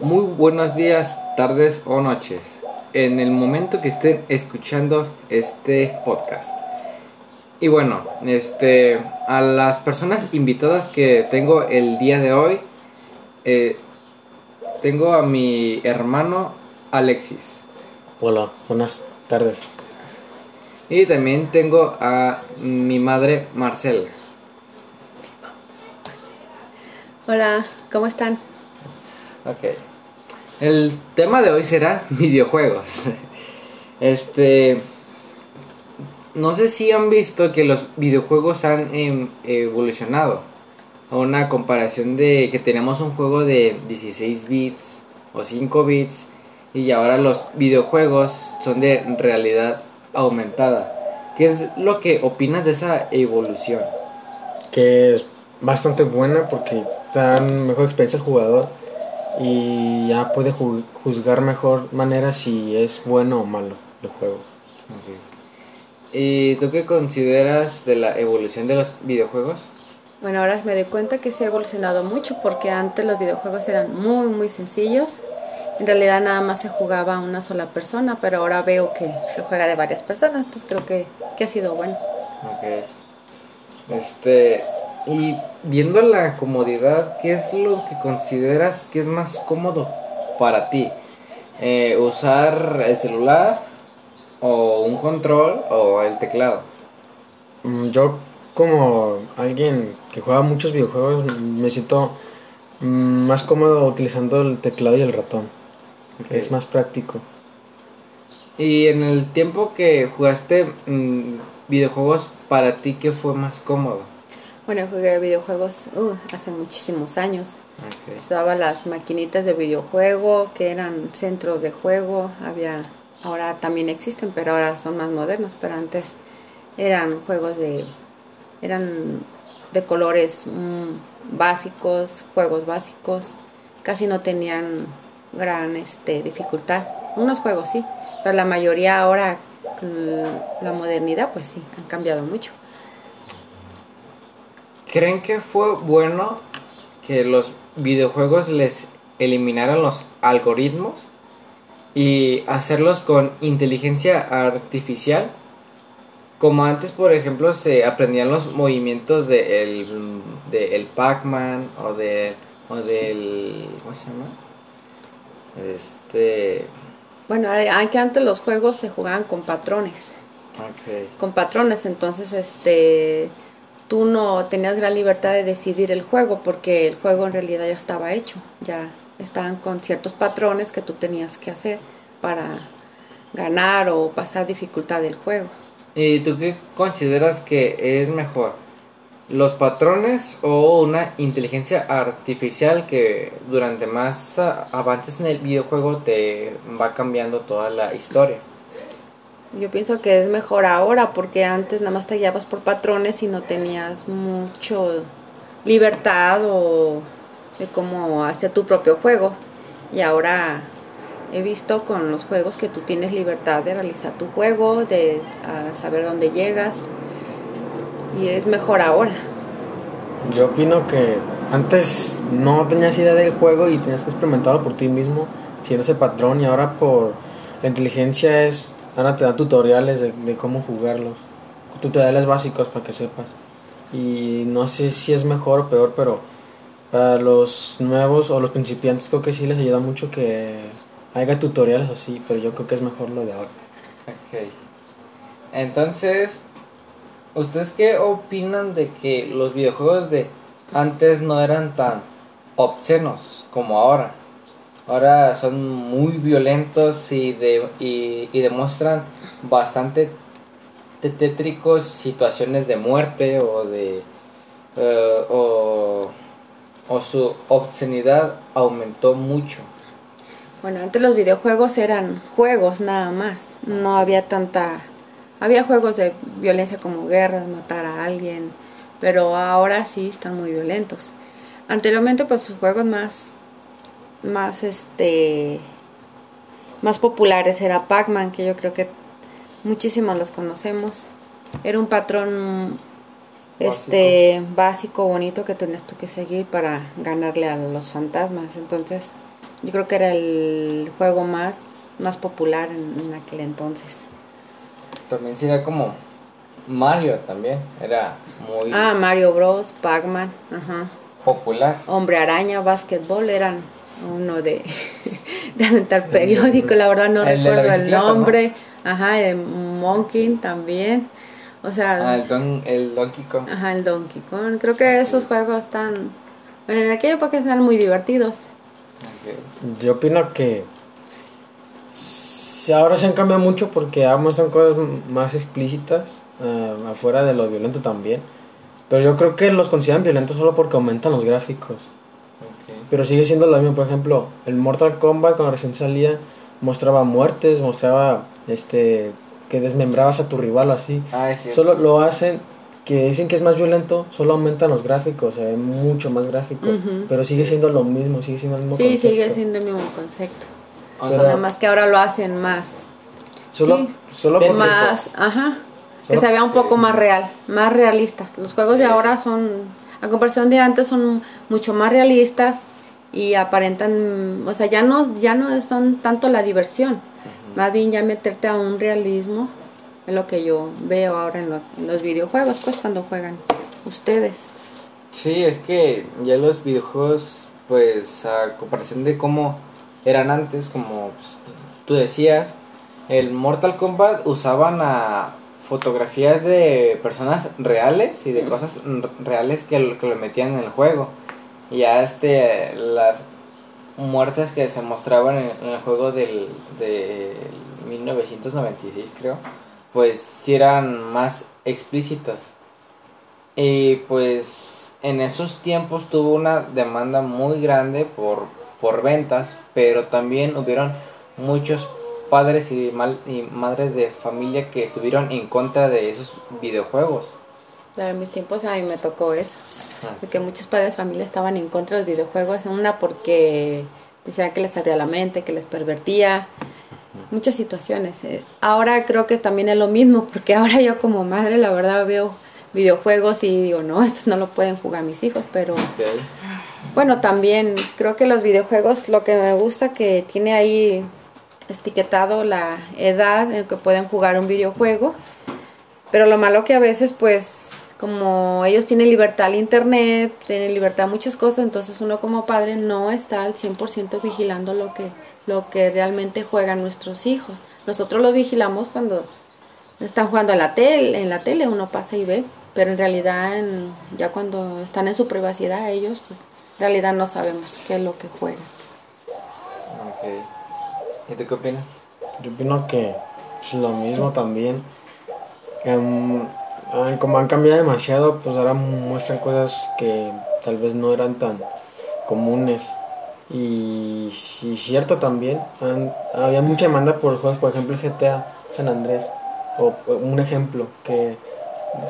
Muy buenos días, tardes o noches, en el momento que estén escuchando este podcast. Y bueno, este, a las personas invitadas que tengo el día de hoy, eh, tengo a mi hermano Alexis. Hola, buenas tardes. Y también tengo a mi madre Marcela. Hola, ¿cómo están? Ok. El tema de hoy será videojuegos. Este. No sé si han visto que los videojuegos han em, evolucionado. A una comparación de que tenemos un juego de 16 bits o 5 bits. Y ahora los videojuegos son de realidad aumentada. ¿Qué es lo que opinas de esa evolución? Que es bastante buena porque dan mejor experiencia al jugador y ya puede ju- juzgar mejor manera si es bueno o malo el juego. ¿Y tú qué consideras de la evolución de los videojuegos? Bueno, ahora me doy cuenta que se ha evolucionado mucho porque antes los videojuegos eran muy, muy sencillos. En realidad nada más se jugaba a una sola persona, pero ahora veo que se juega de varias personas, entonces creo que, que ha sido bueno. Ok. Este. Y viendo la comodidad, ¿qué es lo que consideras que es más cómodo para ti? Eh, ¿Usar el celular? ¿O un control? ¿O el teclado? Mm, Yo como alguien que juega muchos videojuegos me siento mm, más cómodo utilizando el teclado y el ratón. Es más práctico. Y en el tiempo que jugaste mm, videojuegos, para ti, ¿qué fue más cómodo? Bueno, jugué videojuegos uh, hace muchísimos años. Usaba las maquinitas de videojuego que eran centros de juego. Había, ahora también existen, pero ahora son más modernos. Pero antes eran juegos de, eran de colores mm, básicos, juegos básicos. Casi no tenían gran este, dificultad. Unos juegos sí, pero la mayoría ahora con la modernidad, pues sí, han cambiado mucho. ¿Creen que fue bueno que los videojuegos les eliminaran los algoritmos y hacerlos con inteligencia artificial? Como antes, por ejemplo, se aprendían los movimientos de el, de el Pac-Man o de o del ¿cómo se llama? Este, Bueno, hay que antes los juegos se jugaban con patrones. ok. con patrones, entonces este tú no tenías gran libertad de decidir el juego porque el juego en realidad ya estaba hecho, ya estaban con ciertos patrones que tú tenías que hacer para ganar o pasar dificultad del juego. ¿Y tú qué consideras que es mejor? ¿Los patrones o una inteligencia artificial que durante más avances en el videojuego te va cambiando toda la historia? Yo pienso que es mejor ahora porque antes nada más te guiabas por patrones y no tenías mucho libertad o de cómo hacer tu propio juego. Y ahora he visto con los juegos que tú tienes libertad de realizar tu juego, de ah, saber dónde llegas. Y es mejor ahora. Yo opino que antes no tenías idea del juego y tenías que experimentarlo por ti mismo, siendo ese patrón, y ahora por la inteligencia es, ahora te dan tutoriales de, de cómo jugarlos, tutoriales básicos para que sepas. Y no sé si es mejor o peor, pero para los nuevos o los principiantes creo que sí les ayuda mucho que haya tutoriales así, pero yo creo que es mejor lo de ahora. Ok. Entonces, ¿ustedes qué opinan de que los videojuegos de antes no eran tan obscenos como ahora? Ahora son muy violentos y, de, y, y demuestran bastante te- tétricos situaciones de muerte o de... eh, o, o su obscenidad aumentó mucho. Bueno, antes los videojuegos eran juegos nada más. No había tanta... Había juegos de violencia como guerras, matar a alguien, pero ahora sí están muy violentos. Anteriormente pues sus juegos más más este más populares era Pac-Man, que yo creo que muchísimos los conocemos. Era un patrón este básico, bonito que tenías tú que seguir para ganarle a los fantasmas. Entonces, yo creo que era el juego más, más popular en, en aquel entonces. También sería como Mario también. Era muy Ah, Mario Bros, Pac-Man, ajá. popular. Hombre Araña, Básquetbol eran uno de, de aventar periódico, la verdad no El de recuerdo el nombre. Ajá, el Monkey también. O sea, Ah, el, Don- el Donkey Kong. ajá, el Donkey Kong. Creo que esos juegos están, bueno, en aquella época están muy divertidos. Yo opino que ahora se han cambiado mucho porque ahora muestran cosas más explícitas, eh, afuera de lo violento también. Pero yo creo que los consideran violentos solo porque aumentan los gráficos. Pero sigue siendo lo mismo, por ejemplo, el Mortal Kombat cuando recién salía mostraba muertes, mostraba este que desmembrabas a tu rival así. Ah, es cierto. Solo lo hacen que dicen que es más violento, solo aumentan los gráficos, se ve mucho más gráfico, pero sigue siendo lo mismo, sigue siendo el mismo Sí, concepto. sigue siendo el mismo concepto. O Pero- sea, Nada más que ahora lo hacen más, Solo, Sí. solo más, ajá, que se vea un poco más real, más realista. Los juegos de ahora son, a comparación de antes, son mucho más realistas y aparentan, o sea, ya no, ya no son tanto la diversión, más bien ya meterte a un realismo, es lo que yo veo ahora en los, en los videojuegos, pues cuando juegan ustedes. Sí, es que ya los videojuegos, pues a comparación de cómo eran antes, como pues, tú decías, el Mortal Kombat usaban a fotografías de personas reales y de cosas reales que, que lo metían en el juego. Y ya este, las muertes que se mostraban en, el juego del, de 1996 creo, pues sí eran más explícitas. Y pues en esos tiempos tuvo una demanda muy grande por, por ventas, pero también hubieron muchos padres y, y madres de familia que estuvieron en contra de esos videojuegos. Claro, en mis tiempos a mí me tocó eso. Porque muchos padres de familia estaban en contra de los videojuegos. Una porque decían que les abría la mente, que les pervertía. Muchas situaciones. Eh, Ahora creo que también es lo mismo, porque ahora yo como madre, la verdad, veo videojuegos y digo, no, estos no lo pueden jugar mis hijos, pero bueno, también creo que los videojuegos, lo que me gusta que tiene ahí etiquetado la edad en que pueden jugar un videojuego, pero lo malo que a veces pues como ellos tienen libertad al internet, tienen libertad a muchas cosas, entonces uno como padre no está al 100% vigilando lo que lo que realmente juegan nuestros hijos. Nosotros lo vigilamos cuando están jugando en la tele, en la tele uno pasa y ve, pero en realidad en- ya cuando están en su privacidad ellos pues en realidad no sabemos qué es lo que juegan. Ok. ¿Y tú qué opinas? Yo opino que es lo mismo también. Em, como han cambiado demasiado, pues ahora muestran cosas que tal vez no eran tan comunes. Y cierto también, han- había mucha demanda por los juegos, por ejemplo el GTA San Andrés, o o un ejemplo que,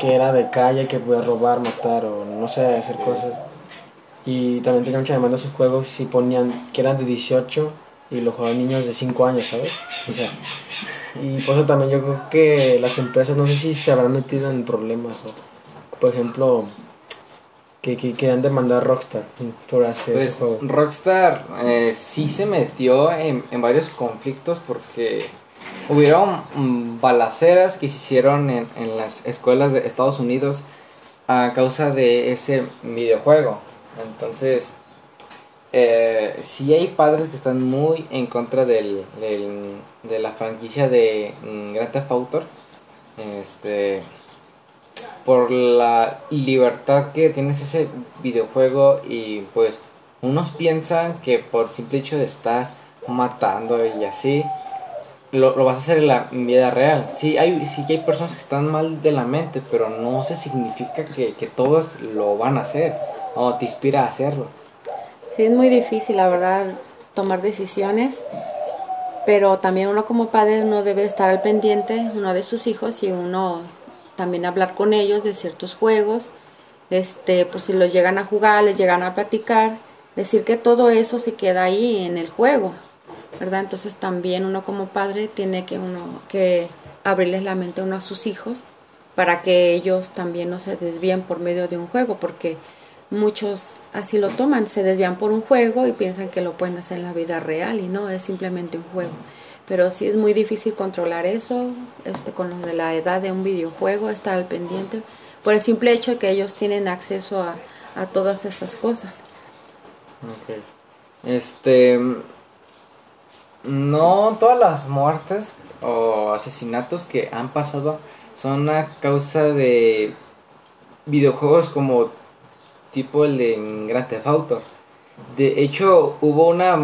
que era de calle, que podía robar, matar o no sé, hacer cosas. Y también tenía mucha demanda sus juegos si ponían que eran de 18 y lo jugaban niños de 5 años, ¿sabes? O sea, y por eso también yo creo que las empresas no sé si se habrán metido en problemas o, por ejemplo, que, que querían demandar a Rockstar por hacer Pues ese juego. Rockstar eh, sí se metió en, en varios conflictos porque hubieron mm, balaceras que se hicieron en, en las escuelas de Estados Unidos a causa de ese videojuego. Entonces, eh, sí hay padres que están muy en contra del, del- de la franquicia de mm, Grand Theft Auto. Este, por la libertad que tienes ese videojuego y pues unos piensan que por simple hecho de estar matando y así lo, lo vas a hacer en la vida real. Sí hay, sí que hay personas que están mal de la mente, pero no se significa que, que todos lo van a hacer o te inspira a hacerlo. Sí, es muy difícil, la verdad, tomar decisiones, pero también uno como padre uno debe estar al pendiente, uno de sus hijos y uno también hablar con ellos de ciertos juegos, este, por si los llegan a jugar, les llegan a platicar, decir que todo eso se queda ahí en el juego, ¿verdad? Entonces también uno como padre tiene que uno que abrirles la mente uno a sus hijos para que ellos también no se desvíen por medio de un juego, porque muchos así lo toman, se desvían por un juego y piensan que lo pueden hacer en la vida real y no, es simplemente un juego. Pero sí es muy difícil controlar eso, este, con lo de la edad de un videojuego, estar al pendiente, por el simple hecho de que ellos tienen acceso a, a todas estas cosas. Este. No todas las muertes o asesinatos que han pasado son a causa de videojuegos como tipo el de Grand Theft Auto. De hecho, hubo una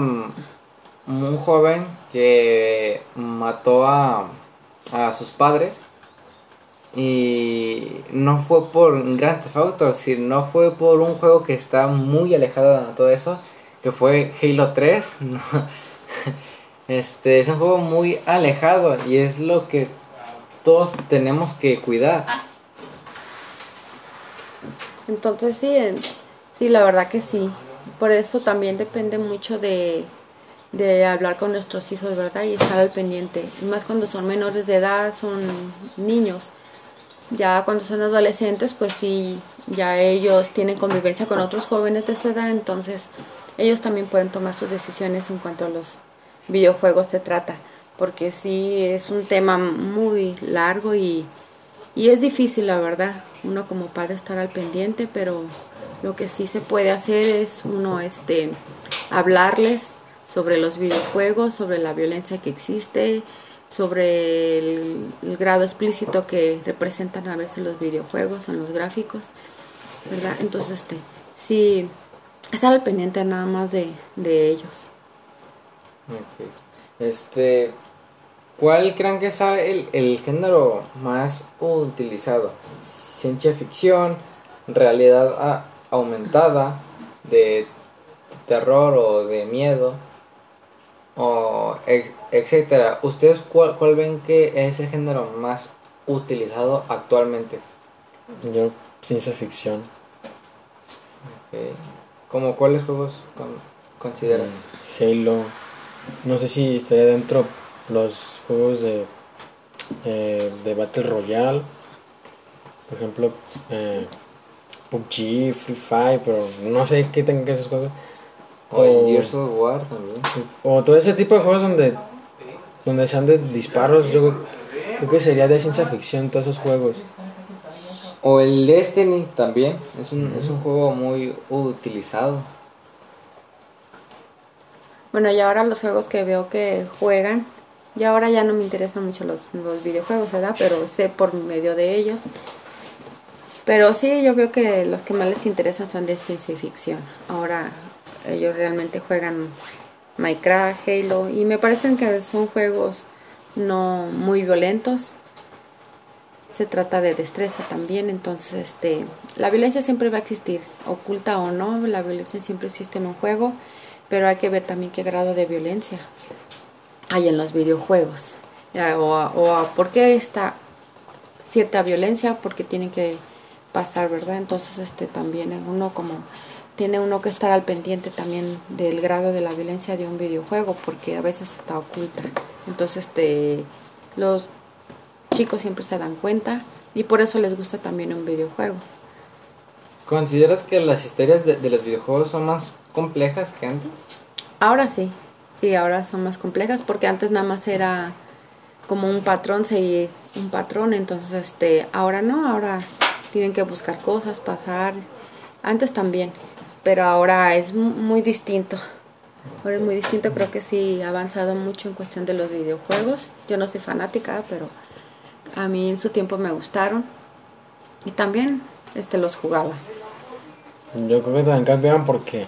un joven que mató a, a sus padres y no fue por Grand Theft Auto, sino fue por un juego que está muy alejado de todo eso, que fue Halo 3. Este es un juego muy alejado y es lo que todos tenemos que cuidar. Entonces sí, sí, la verdad que sí. Por eso también depende mucho de, de hablar con nuestros hijos, ¿verdad? Y estar al pendiente. Y más cuando son menores de edad, son niños. Ya cuando son adolescentes, pues sí, ya ellos tienen convivencia con otros jóvenes de su edad, entonces ellos también pueden tomar sus decisiones en cuanto a los videojuegos se trata. Porque sí, es un tema muy largo y, y es difícil, la verdad, uno como padre estar al pendiente, pero lo que sí se puede hacer es uno este hablarles sobre los videojuegos, sobre la violencia que existe, sobre el, grado explícito que representan a veces los videojuegos en los gráficos, ¿verdad? Entonces, este, sí, estar al pendiente nada más de, de ellos. Ok. Este, ¿cuál creen que sea el, el género más utilizado? Ciencia ficción, realidad a- aumentada, de terror o de miedo, o etcétera. ¿Ustedes cuál, cuál ven que es el género más utilizado actualmente? Yo, ciencia ficción. Ok. ¿Como cuáles juegos con- consideras? Halo. No sé si estaría dentro los juegos de, eh, de Battle Royale. Por ejemplo, eh, PUBG, Free Fire, pero no sé qué tengan que esos juegos. O el Gears of War también. O todo ese tipo de juegos donde, donde sean de disparos, yo creo- creo que sería de ciencia ficción todos esos juegos. O el Destiny también. Es un, es un juego muy utilizado. Bueno, y ahora los juegos que veo que juegan, y ahora ya no me interesan mucho los, los videojuegos, ¿verdad? Pero sé por medio de ellos. Pero sí, yo veo que los que más les interesan son de ciencia ficción. Ahora ellos realmente juegan Minecraft, Halo, y me parecen que son juegos no muy violentos. Se trata de destreza también, entonces este, la violencia siempre va a existir, oculta o no, la violencia siempre existe en un juego pero hay que ver también qué grado de violencia hay en los videojuegos. O, o por qué está cierta violencia porque tienen que pasar verdad entonces este también uno como tiene uno que estar al pendiente también del grado de la violencia de un videojuego porque a veces está oculta. Entonces este los chicos siempre se dan cuenta y por eso les gusta también un videojuego. ¿Consideras que las historias de, de los videojuegos son más complejas que antes? Ahora sí, sí, ahora son más complejas porque antes nada más era como un patrón, seguir un patrón, entonces este, ahora no, ahora tienen que buscar cosas, pasar, antes también, pero ahora es mu- muy distinto. Ahora es muy distinto, creo que sí ha avanzado mucho en cuestión de los videojuegos. Yo no soy fanática, pero a mí en su tiempo me gustaron y también este los jugaba. Yo creo que también cambian porque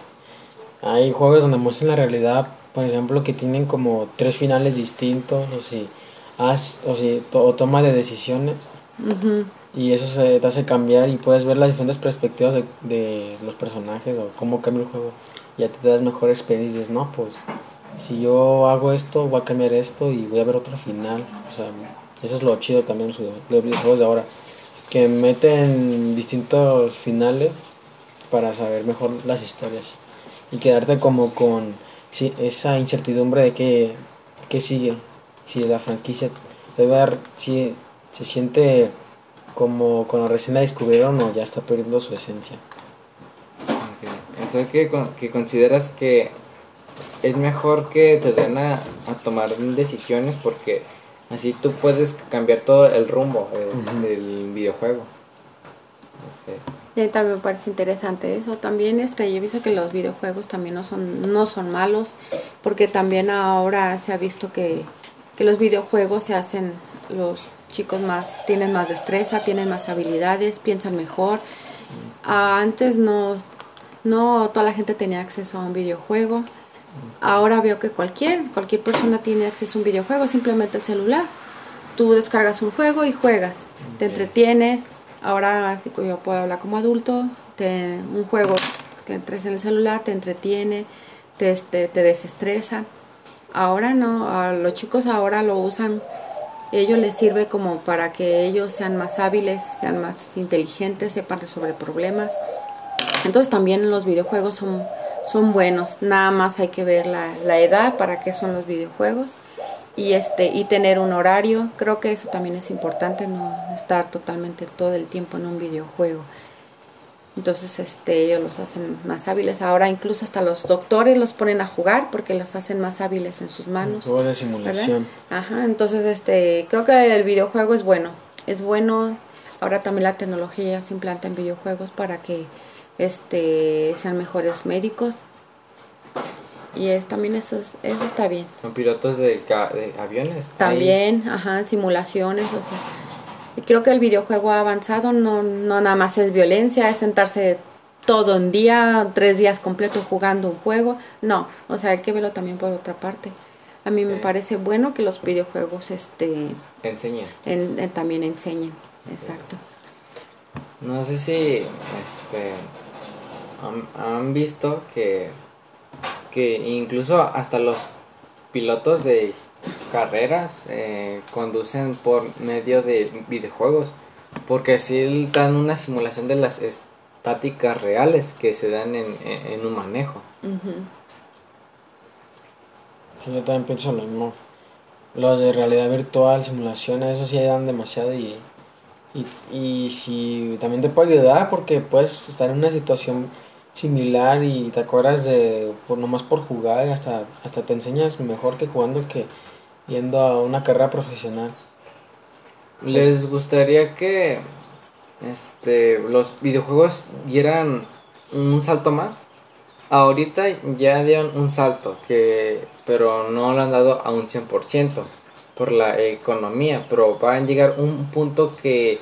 hay juegos donde muestran la realidad, por ejemplo, que tienen como tres finales distintos, o si, haz, o, si to- o toma de decisiones, Ujú. y eso se te hace cambiar y puedes ver las diferentes perspectivas de, de los personajes o cómo cambia el juego. Ya te das mejor experiencia y dices, no, pues si yo hago esto, voy a cambiar esto y voy a ver otro final. O sea, eso es lo chido también de los videojuegos de ahora, que meten distintos finales para saber mejor las historias y quedarte como con sí, esa incertidumbre de que, que sigue, si la franquicia se va a- si se siente como cuando recién la descubrieron o ya está perdiendo su esencia. Eso que, que consideras que es mejor que te den a, a tomar decisiones porque así tú puedes cambiar todo el rumbo eh, del videojuego. Ok. Y también me parece interesante eso. También este, yo he visto que los videojuegos también no son, no son malos, porque también ahora se ha visto que, que los videojuegos se hacen, los chicos más, tienen más destreza, tienen más habilidades, piensan mejor. Antes no, no toda la gente tenía acceso a un videojuego. Ahora veo que cualquier, cualquier persona tiene acceso a un videojuego, simplemente el celular. Tú descargas un juego y juegas, te entretienes. Ahora, así que yo puedo hablar como adulto, te- un juego que entres en el celular te entretiene, te, este, te desestresa. Ahora no, a los chicos ahora lo usan, ellos les sirve como para que ellos sean más hábiles, sean más inteligentes, sepan resolver problemas. Entonces también los videojuegos son, son buenos, nada más hay que ver la, la edad para qué son los videojuegos y este y tener un horario, creo que eso también es importante, no estar totalmente todo el tiempo en un videojuego. Entonces este ellos los hacen más hábiles, ahora incluso hasta los doctores los ponen a jugar porque los hacen más hábiles en sus manos. Juegos de ¿verdad? simulación. Ajá, entonces este, creo que el videojuego es bueno, es bueno. Ahora también la tecnología se implanta en videojuegos para que este sean mejores médicos. Y es también eso es- eso está bien. Son pilotos de, de aviones. Ahí. También, ajá, simulaciones, o sea, y creo que el videojuego ha avanzado, no, no nada más es violencia, es sentarse todo un día, tres días completos jugando un juego, no, o sea, hay que verlo también por otra parte. A mí me parece bueno que los videojuegos este, Enseña. en- en- también enseñen, exacto. No sé si este han, han visto que que incluso hasta los pilotos de carreras eh, conducen por medio de videojuegos porque así dan una simulación de las estáticas reales que se dan en, en- en un manejo. Sí, yo también pienso lo mismo. Los de realidad virtual, simulaciones, eso sí dan demasiado y, y, y si también te puede ayudar porque puedes estar en una situación similar y te acuerdas de, por, nomás por jugar, hasta, hasta te enseñas mejor que jugando que yendo a una carrera profesional. ¿Les gustaría que este los videojuegos dieran un salto más? Ahorita ya dieron un salto, que pero no lo han dado a un 100% por la economía, pero van a llegar un punto que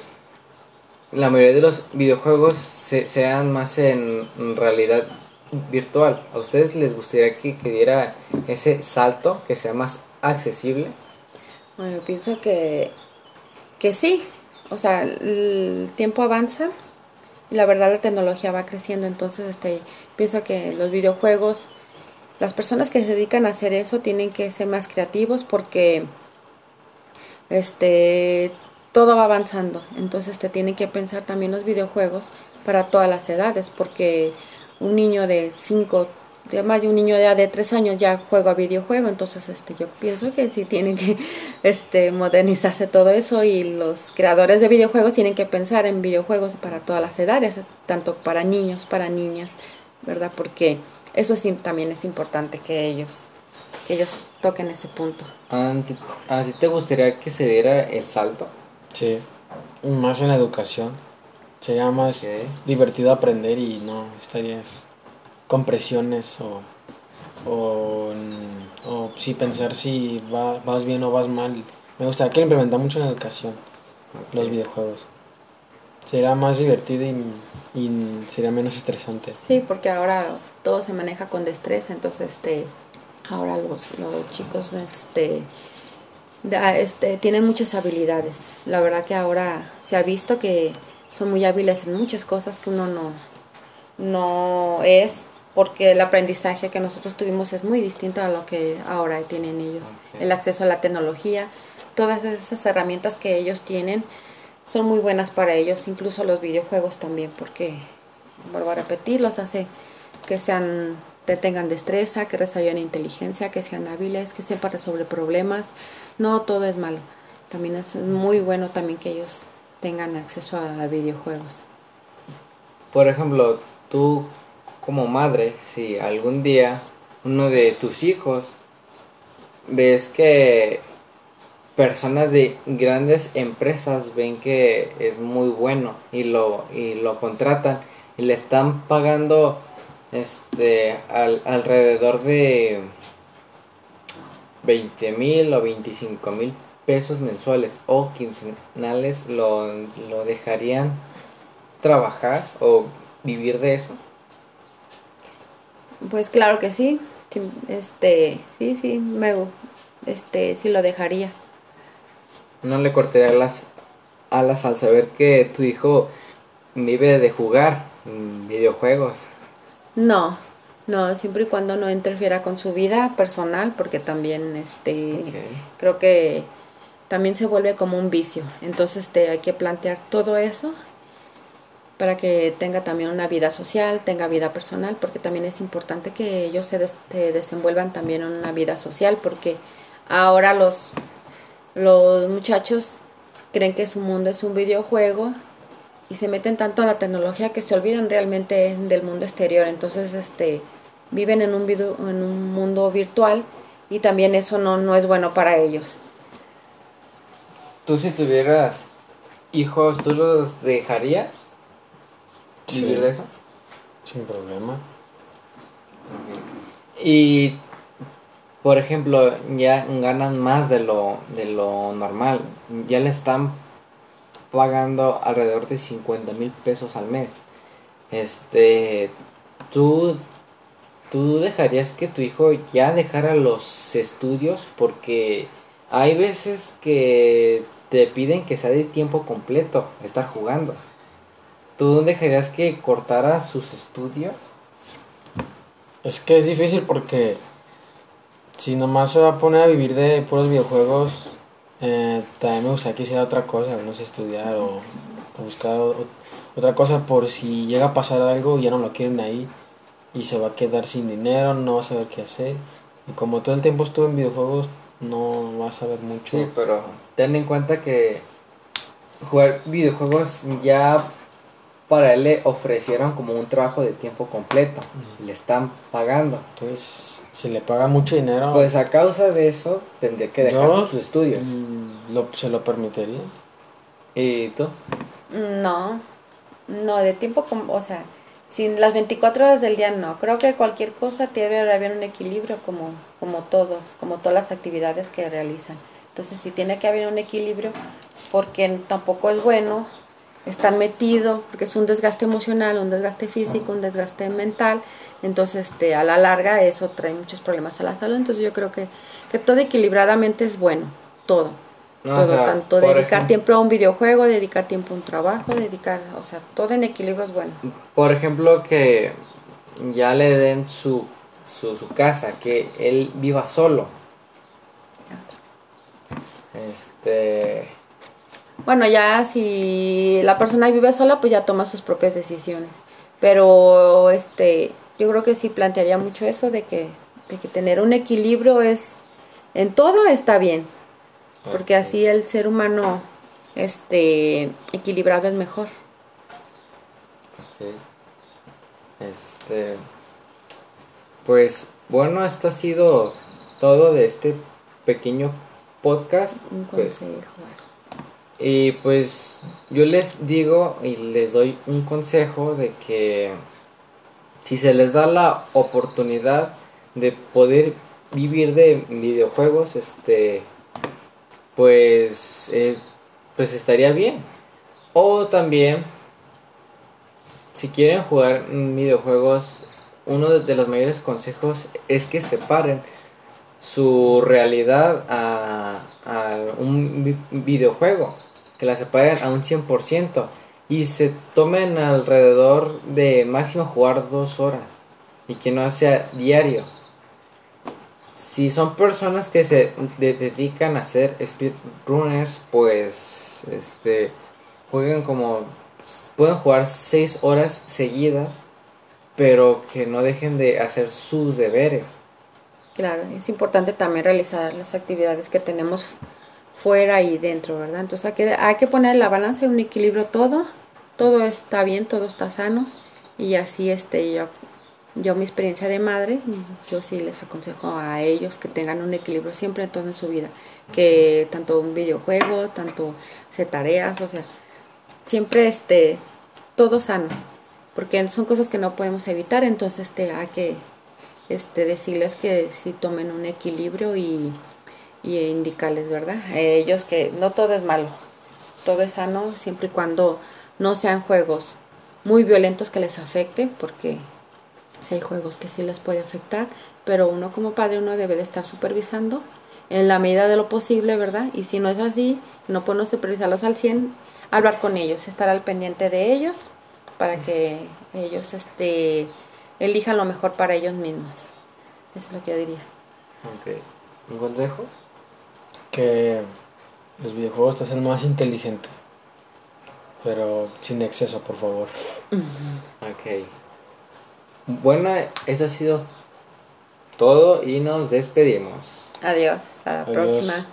la mayoría de los videojuegos se- sean más en realidad virtual. ¿A ustedes les gustaría que, que diera ese salto, que sea más accesible? Bueno, pienso que, que sí, o sea, el tiempo avanza y la verdad la tecnología va creciendo, entonces este, pienso que los videojuegos, las personas que se dedican a hacer eso tienen que ser más creativos porque este todo va avanzando, entonces te tienen que pensar también los videojuegos para todas las edades, porque un niño de 5, de más de un niño de, de 3 años ya juega videojuego, entonces este yo pienso que sí tienen que este modernizarse todo eso y los creadores de videojuegos tienen que pensar en videojuegos para todas las edades, tanto para niños, para niñas, ¿verdad? Porque eso sí también es importante que ellos que ellos toquen ese punto. ¿A a ti te gustaría que se diera el salto? Sí, más en la educación. Sería más divertido aprender y no estarías con presiones o, o, o sí pensar si va- vas bien o vas mal. Me gustaría que lo implementar mucho en la educación, los videojuegos. Sería más divertido y, y sería menos estresante. Sí, porque ahora todo se maneja con destreza, entonces este ahora los, los chicos este, este tienen muchas habilidades. La verdad que ahora se ha visto que son muy hábiles en muchas cosas que uno no no es porque el aprendizaje que nosotros tuvimos es muy distinto a lo que ahora tienen ellos. El acceso a la tecnología, todas esas herramientas que ellos tienen son muy buenas para ellos, incluso los videojuegos también, porque, vuelvo a repetir, los hace que sean, que tengan destreza, que desarrollen inteligencia, que sean hábiles, que sepan resolver problemas. No todo es malo. También es muy bueno también que ellos tengan acceso a videojuegos. Por ejemplo, tú como madre, si algún día uno de tus hijos ves que personas de grandes empresas ven que es muy bueno y lo y lo contratan y le están pagando este al, alrededor de 20 mil o 25 mil pesos mensuales o quincenales lo, lo dejarían trabajar o vivir de eso pues claro que sí, este sí sí me este sí lo dejaría no le cortaría las alas al saber que tu hijo vive de jugar videojuegos. No, no, siempre y cuando no interfiera con su vida personal, porque también este creo que también se vuelve como un vicio. Entonces este, hay que plantear todo eso para que tenga también una vida social, tenga vida personal, porque también es importante que ellos se, se desenvuelvan también en una vida social, porque ahora los los muchachos creen que su mundo es un videojuego y se meten tanto a la tecnología que se olvidan realmente del mundo exterior. Entonces, este, viven en un, video, en un mundo virtual y también eso no, no es bueno para ellos. ¿Tú si tuvieras hijos, tú los dejarías vivir de eso? Sin problema. Y por ejemplo, ya ganan más de lo, de lo normal. Ya le están pagando alrededor de 50 mil pesos al mes. Este, tú, tú dejarías que tu hijo ya dejara los estudios porque hay veces que te piden que sea de tiempo completo estar jugando. ¿Tú dejarías que cortara sus estudios? Es que es difícil porque si nomás se va a poner a vivir de puros videojuegos, eh, también me gustaría que hiciera otra cosa, no sé, estudiar o, buscar otra cosa por si llega a pasar algo y ya no lo quieren ahí y se va a quedar sin dinero, no va a saber qué hacer. Y como todo el tiempo estuve en videojuegos, no va a saber mucho. Sí, pero ten en cuenta que jugar videojuegos ya para él le ofrecieron como un trabajo de tiempo completo. Le están pagando. Entonces se le paga mucho dinero. Pues a causa de eso tendría que dejar sus estudios. Mm, lo, ¿Se lo permitiría? ¿Y tú? No, no, de tiempo, o sea, sin las 24 horas del día no. Creo que cualquier cosa debe haber un equilibrio como, como todos, como todas las actividades que realizan. Entonces, si tiene que haber un equilibrio, porque tampoco es bueno estar metido, porque es un desgaste emocional, un desgaste físico, un desgaste mental, entonces este, a la larga eso trae muchos problemas a la salud, entonces yo creo que, que todo equilibradamente es bueno, todo, todo, tanto dedicar tiempo a un videojuego, dedicar tiempo a un trabajo, dedicar, o sea, todo en equilibrio es bueno. Por ejemplo, que ya le den su, su, su casa, que él viva solo. Este bueno, ya si la persona vive sola, pues ya toma sus propias decisiones. Pero este, yo creo que sí plantearía mucho eso de que, de que tener un equilibrio es en todo está bien. Porque así el ser humano este equilibrado es mejor. Este pues bueno, esto ha sido todo de este pequeño podcast. Un pues. Y pues yo les digo y les doy un consejo de que si se les da la oportunidad de poder vivir de videojuegos, este, pues, eh, pues estaría bien. O también, si quieren jugar videojuegos, uno de los mayores consejos es que separen su realidad a, a un videojuego que la separen a un 100% y se tomen alrededor de máximo jugar dos horas y que no sea diario. Si son personas que se dedican a ser speedrunners, pues este jueguen como pueden jugar 6 horas seguidas, pero que no dejen de hacer sus deberes. Claro, es importante también realizar las actividades que tenemos fuera y dentro, ¿verdad? Entonces hay que, hay que poner la balanza y un equilibrio todo, todo está bien, todo está sano y así este yo yo mi experiencia de madre, yo sí les aconsejo a ellos que tengan un equilibrio siempre en todo en su vida, que tanto un videojuego, tanto se tareas, o sea, siempre este todo sano, porque son cosas que no podemos evitar, entonces este hay que este decirles que sí tomen un equilibrio y, y indicarles, ¿verdad? Ellos que no todo es malo, todo es sano siempre y cuando no sean juegos muy violentos que les afecten, porque si hay juegos que sí les puede afectar, pero uno como padre uno debe de estar supervisando en la medida de lo posible, ¿verdad? Y si no es así, no podemos supervisarlos al 100, hablar con ellos, estar al pendiente de ellos para que ellos este, elijan lo mejor para ellos mismos. Eso es lo que yo diría. Ok. ¿Un consejo? Que los videojuegos te hacen más inteligente. Pero sin exceso, por favor. Ok. Bueno, eso ha sido todo y nos despedimos. Adiós, hasta la Adiós. próxima.